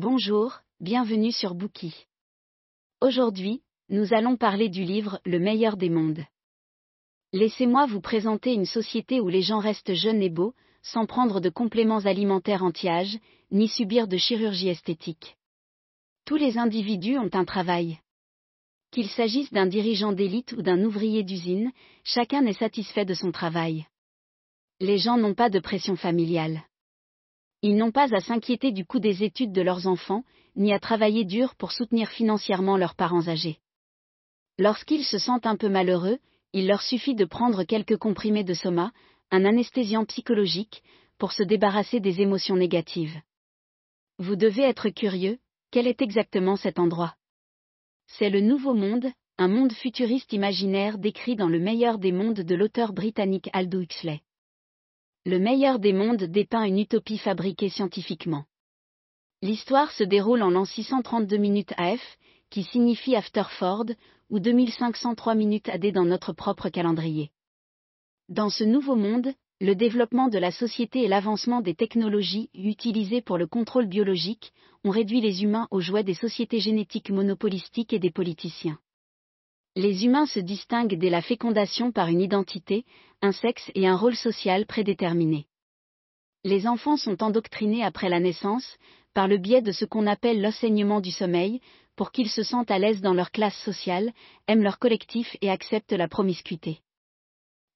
Bonjour, bienvenue sur Bookie. Aujourd'hui, nous allons parler du livre Le meilleur des mondes. Laissez-moi vous présenter une société où les gens restent jeunes et beaux, sans prendre de compléments alimentaires anti-âge, ni subir de chirurgie esthétique. Tous les individus ont un travail. Qu'il s'agisse d'un dirigeant d'élite ou d'un ouvrier d'usine, chacun est satisfait de son travail. Les gens n'ont pas de pression familiale. Ils n'ont pas à s'inquiéter du coût des études de leurs enfants, ni à travailler dur pour soutenir financièrement leurs parents âgés. Lorsqu'ils se sentent un peu malheureux, il leur suffit de prendre quelques comprimés de soma, un anesthésiant psychologique, pour se débarrasser des émotions négatives. Vous devez être curieux, quel est exactement cet endroit? C'est le Nouveau Monde, un monde futuriste imaginaire décrit dans le meilleur des mondes de l'auteur britannique Aldous Huxley. Le meilleur des mondes dépeint une utopie fabriquée scientifiquement. L'histoire se déroule en l'an 632 minutes AF, qui signifie Afterford, ou 2503 minutes AD dans notre propre calendrier. Dans ce nouveau monde, le développement de la société et l'avancement des technologies utilisées pour le contrôle biologique ont réduit les humains aux jouets des sociétés génétiques monopolistiques et des politiciens. Les humains se distinguent dès la fécondation par une identité, un sexe et un rôle social prédéterminé. Les enfants sont endoctrinés après la naissance, par le biais de ce qu'on appelle l'enseignement du sommeil, pour qu'ils se sentent à l'aise dans leur classe sociale, aiment leur collectif et acceptent la promiscuité.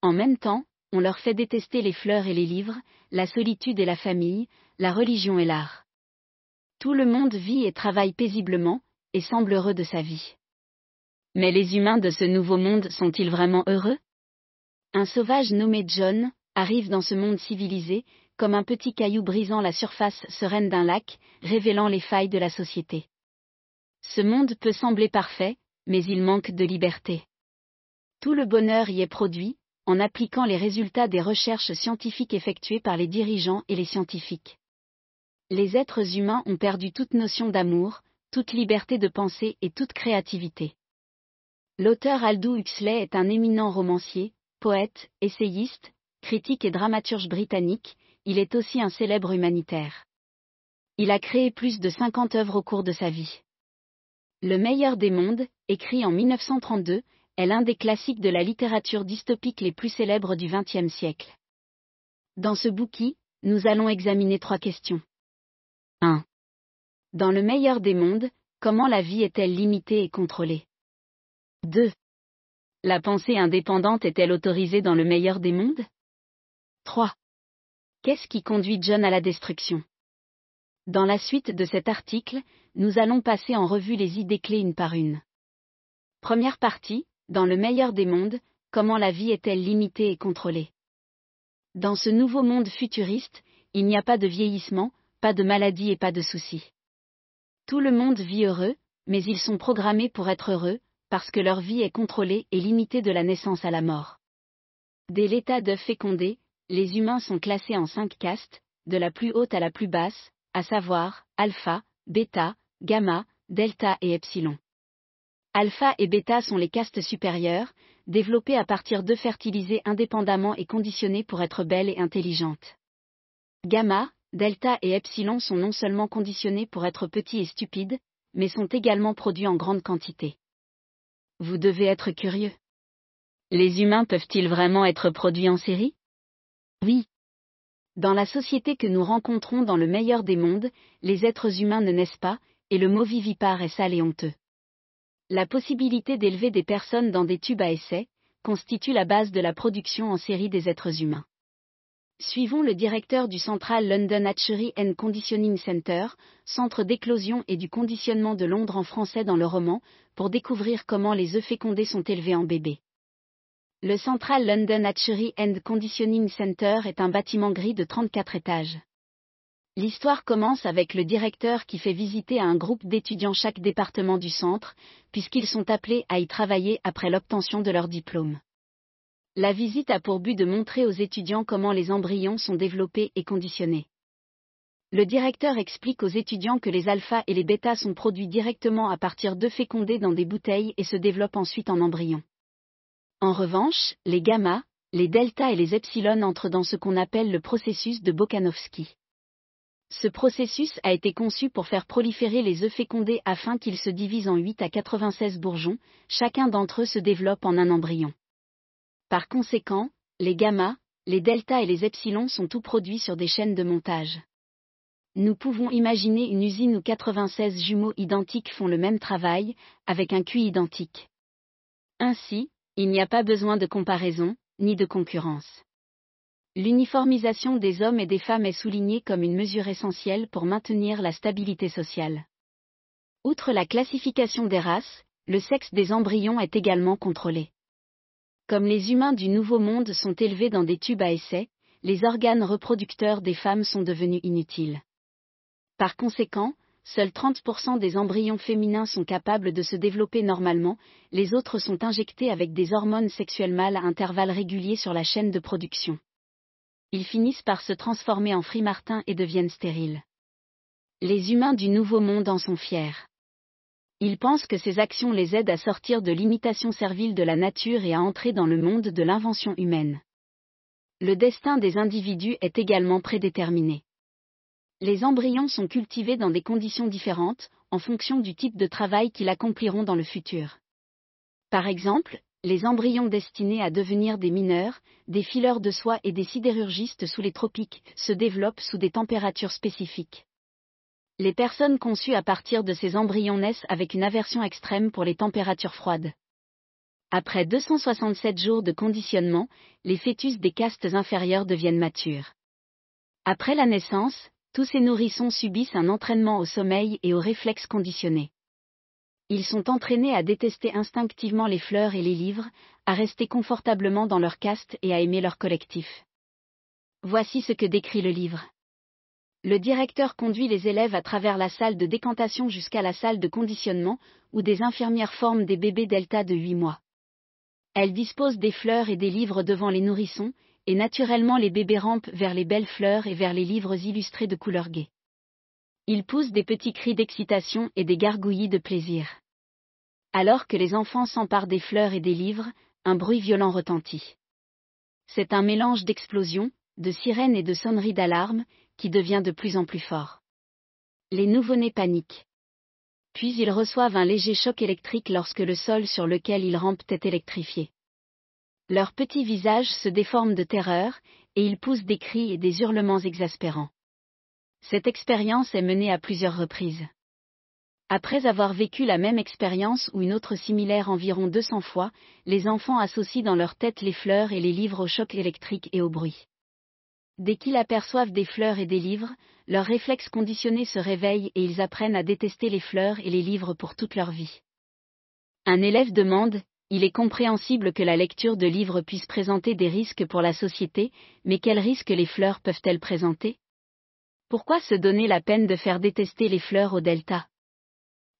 En même temps, on leur fait détester les fleurs et les livres, la solitude et la famille, la religion et l'art. Tout le monde vit et travaille paisiblement, et semble heureux de sa vie. Mais les humains de ce nouveau monde sont-ils vraiment heureux? Un sauvage nommé John arrive dans ce monde civilisé, comme un petit caillou brisant la surface sereine d'un lac, révélant les failles de la société. Ce monde peut sembler parfait, mais il manque de liberté. Tout le bonheur y est produit, en appliquant les résultats des recherches scientifiques effectuées par les dirigeants et les scientifiques. Les êtres humains ont perdu toute notion d'amour, toute liberté de penser et toute créativité. L'auteur Aldous Huxley est un éminent romancier, poète, essayiste, critique et dramaturge britannique, il est aussi un célèbre humanitaire. Il a créé plus de 50 œuvres au cours de sa vie. Le meilleur des mondes, écrit en 1932, est l'un des classiques de la littérature dystopique les plus célèbres du XXe siècle. Dans ce bouquin, nous allons examiner trois questions. 1. Dans le meilleur des mondes, comment la vie est-elle limitée et contrôlée? 2. La pensée indépendante est-elle autorisée dans le meilleur des mondes? 3. Qu'est-ce qui conduit John à la destruction? Dans la suite de cet article, nous allons passer en revue les idées clés une par une. Première partie, dans le meilleur des mondes, comment la vie est-elle limitée et contrôlée? Dans ce nouveau monde futuriste, il n'y a pas de vieillissement, pas de maladie et pas de soucis. Tout le monde vit heureux, mais ils sont programmés pour être heureux, parce que leur vie est contrôlée et limitée de la naissance à la mort. Dès l'état d'œuf fécondé, les humains sont classés en cinq castes, de la plus haute à la plus basse, à savoir, alpha, bêta, gamma, delta et epsilon. Alpha et bêta sont les castes supérieures, développées à partir d'œufs fertilisés indépendamment et conditionnés pour être belles et intelligentes. Gamma, delta et epsilon sont non seulement conditionnés pour être petits et stupides, mais sont également produits en grande quantité vous devez être curieux. Les humains peuvent-ils vraiment être produits en série? Oui. Dans la société que nous rencontrons dans le meilleur des mondes, les êtres humains ne naissent pas, et le mot vivipare est sale et honteux. La possibilité d'élever des personnes dans des tubes à essai constitue la base de la production en série des êtres humains. Suivons le directeur du Central London Hatchery and Conditioning Center, centre d'éclosion et du conditionnement de Londres en français dans le roman, pour découvrir comment les œufs fécondés sont élevés en bébé. Le Central London Hatchery and Conditioning Center est un bâtiment gris de 34 étages. L'histoire commence avec le directeur qui fait visiter à un groupe d'étudiants chaque département du centre, puisqu'ils sont appelés à y travailler après l'obtention de leur diplôme. La visite a pour but de montrer aux étudiants comment les embryons sont développés et conditionnés. Le directeur explique aux étudiants que les alphas et les bêtas sont produits directement à partir d'œufs fécondés dans des bouteilles et se développent ensuite en embryons. En revanche, les gamma, les delta et les epsilon entrent dans ce qu'on appelle le processus de Bokanovsky. Ce processus a été conçu pour faire proliférer les œufs fécondés afin qu'ils se divisent en 8 à 96 bourgeons, chacun d'entre eux se développe en un embryon. Par conséquent, les gamma, les delta et les epsilon sont tous produits sur des chaînes de montage. Nous pouvons imaginer une usine où 96 jumeaux identiques font le même travail, avec un QI identique. Ainsi, il n'y a pas besoin de comparaison, ni de concurrence. L'uniformisation des hommes et des femmes est soulignée comme une mesure essentielle pour maintenir la stabilité sociale. Outre la classification des races, le sexe des embryons est également contrôlé. Comme les humains du Nouveau Monde sont élevés dans des tubes à essai, les organes reproducteurs des femmes sont devenus inutiles. Par conséquent, seuls 30% des embryons féminins sont capables de se développer normalement, les autres sont injectés avec des hormones sexuelles mâles à intervalles réguliers sur la chaîne de production. Ils finissent par se transformer en frimartins et deviennent stériles. Les humains du Nouveau Monde en sont fiers. Ils pensent que ces actions les aident à sortir de l'imitation servile de la nature et à entrer dans le monde de l'invention humaine. Le destin des individus est également prédéterminé. Les embryons sont cultivés dans des conditions différentes, en fonction du type de travail qu'ils accompliront dans le futur. Par exemple, les embryons destinés à devenir des mineurs, des fileurs de soie et des sidérurgistes sous les tropiques se développent sous des températures spécifiques les personnes conçues à partir de ces embryons naissent avec une aversion extrême pour les températures froides. Après 267 jours de conditionnement, les fœtus des castes inférieures deviennent matures. Après la naissance, tous ces nourrissons subissent un entraînement au sommeil et aux réflexes conditionnés. Ils sont entraînés à détester instinctivement les fleurs et les livres, à rester confortablement dans leur caste et à aimer leur collectif. Voici ce que décrit le livre. Le directeur conduit les élèves à travers la salle de décantation jusqu'à la salle de conditionnement, où des infirmières forment des bébés delta de 8 mois. Elles disposent des fleurs et des livres devant les nourrissons, et naturellement les bébés rampent vers les belles fleurs et vers les livres illustrés de couleurs gaies. Ils poussent des petits cris d'excitation et des gargouillis de plaisir. Alors que les enfants s'emparent des fleurs et des livres, un bruit violent retentit. C'est un mélange d'explosions, de sirènes et de sonneries d'alarme, qui devient de plus en plus fort. Les nouveau-nés paniquent. Puis ils reçoivent un léger choc électrique lorsque le sol sur lequel ils rampent est électrifié. Leurs petits visages se déforment de terreur, et ils poussent des cris et des hurlements exaspérants. Cette expérience est menée à plusieurs reprises. Après avoir vécu la même expérience ou une autre similaire environ 200 fois, les enfants associent dans leur tête les fleurs et les livres au choc électrique et au bruit. Dès qu'ils aperçoivent des fleurs et des livres, leurs réflexes conditionnés se réveillent et ils apprennent à détester les fleurs et les livres pour toute leur vie. Un élève demande, il est compréhensible que la lecture de livres puisse présenter des risques pour la société, mais quels risques les fleurs peuvent-elles présenter? Pourquoi se donner la peine de faire détester les fleurs au delta?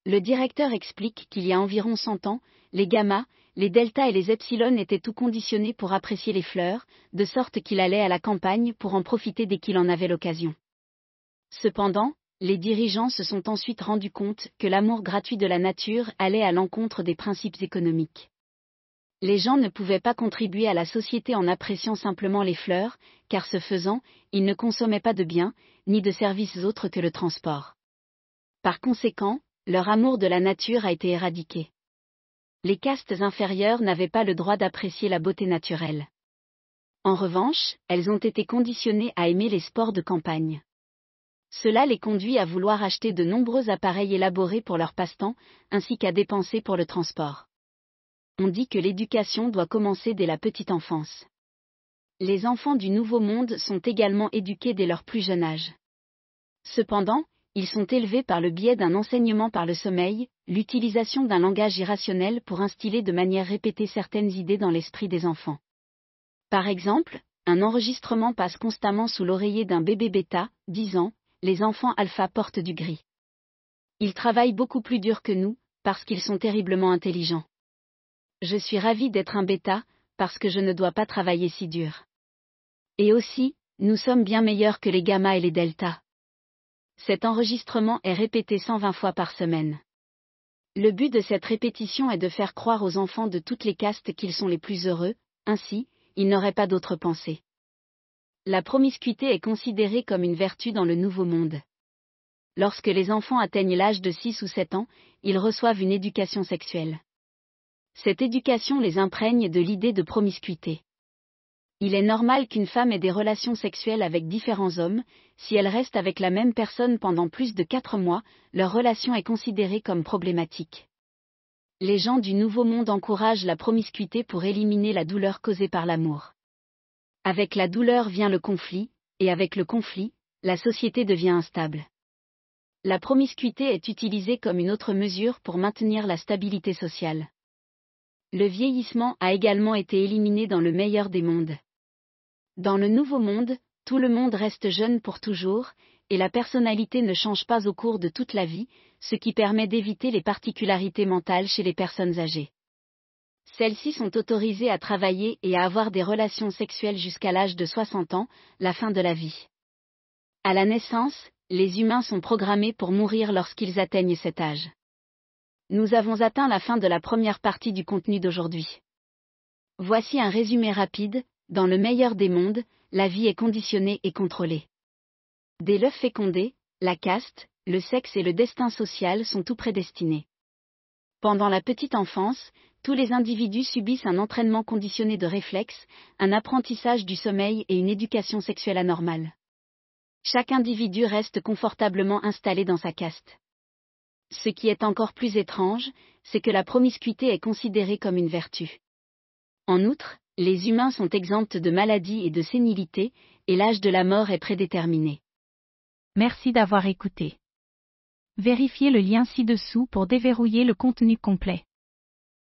Le directeur explique qu'il y a environ 100 ans, les gamma, les deltas et les epsilon étaient tout conditionnés pour apprécier les fleurs, de sorte qu'il allait à la campagne pour en profiter dès qu'il en avait l'occasion. Cependant, les dirigeants se sont ensuite rendus compte que l'amour gratuit de la nature allait à l'encontre des principes économiques. Les gens ne pouvaient pas contribuer à la société en appréciant simplement les fleurs, car ce faisant, ils ne consommaient pas de biens, ni de services autres que le transport. Par conséquent, leur amour de la nature a été éradiqué les castes inférieures n'avaient pas le droit d'apprécier la beauté naturelle. En revanche, elles ont été conditionnées à aimer les sports de campagne. Cela les conduit à vouloir acheter de nombreux appareils élaborés pour leur passe-temps, ainsi qu'à dépenser pour le transport. On dit que l'éducation doit commencer dès la petite enfance. Les enfants du Nouveau Monde sont également éduqués dès leur plus jeune âge. Cependant, ils sont élevés par le biais d'un enseignement par le sommeil, l'utilisation d'un langage irrationnel pour instiller de manière répétée certaines idées dans l'esprit des enfants. Par exemple, un enregistrement passe constamment sous l'oreiller d'un bébé bêta, disant Les enfants alpha portent du gris. Ils travaillent beaucoup plus dur que nous, parce qu'ils sont terriblement intelligents. Je suis ravi d'être un bêta, parce que je ne dois pas travailler si dur. Et aussi, nous sommes bien meilleurs que les gamma et les delta. Cet enregistrement est répété 120 fois par semaine. Le but de cette répétition est de faire croire aux enfants de toutes les castes qu'ils sont les plus heureux, ainsi, ils n'auraient pas d'autre pensée. La promiscuité est considérée comme une vertu dans le Nouveau Monde. lorsque les enfants atteignent l'âge de 6 ou 7 ans, ils reçoivent une éducation sexuelle. Cette éducation les imprègne de l'idée de promiscuité. Il est normal qu'une femme ait des relations sexuelles avec différents hommes, si elle reste avec la même personne pendant plus de 4 mois, leur relation est considérée comme problématique. Les gens du Nouveau Monde encouragent la promiscuité pour éliminer la douleur causée par l'amour. Avec la douleur vient le conflit, et avec le conflit, la société devient instable. La promiscuité est utilisée comme une autre mesure pour maintenir la stabilité sociale. Le vieillissement a également été éliminé dans le meilleur des mondes. Dans le nouveau monde, tout le monde reste jeune pour toujours, et la personnalité ne change pas au cours de toute la vie, ce qui permet d'éviter les particularités mentales chez les personnes âgées. Celles-ci sont autorisées à travailler et à avoir des relations sexuelles jusqu'à l'âge de 60 ans, la fin de la vie. À la naissance, les humains sont programmés pour mourir lorsqu'ils atteignent cet âge. Nous avons atteint la fin de la première partie du contenu d'aujourd'hui. Voici un résumé rapide, dans le meilleur des mondes, la vie est conditionnée et contrôlée. Dès l'œuf fécondé, la caste, le sexe et le destin social sont tout prédestinés. Pendant la petite enfance, tous les individus subissent un entraînement conditionné de réflexes, un apprentissage du sommeil et une éducation sexuelle anormale. Chaque individu reste confortablement installé dans sa caste. Ce qui est encore plus étrange, c'est que la promiscuité est considérée comme une vertu. En outre, les humains sont exempts de maladies et de sénilité, et l'âge de la mort est prédéterminé. Merci d'avoir écouté. Vérifiez le lien ci-dessous pour déverrouiller le contenu complet.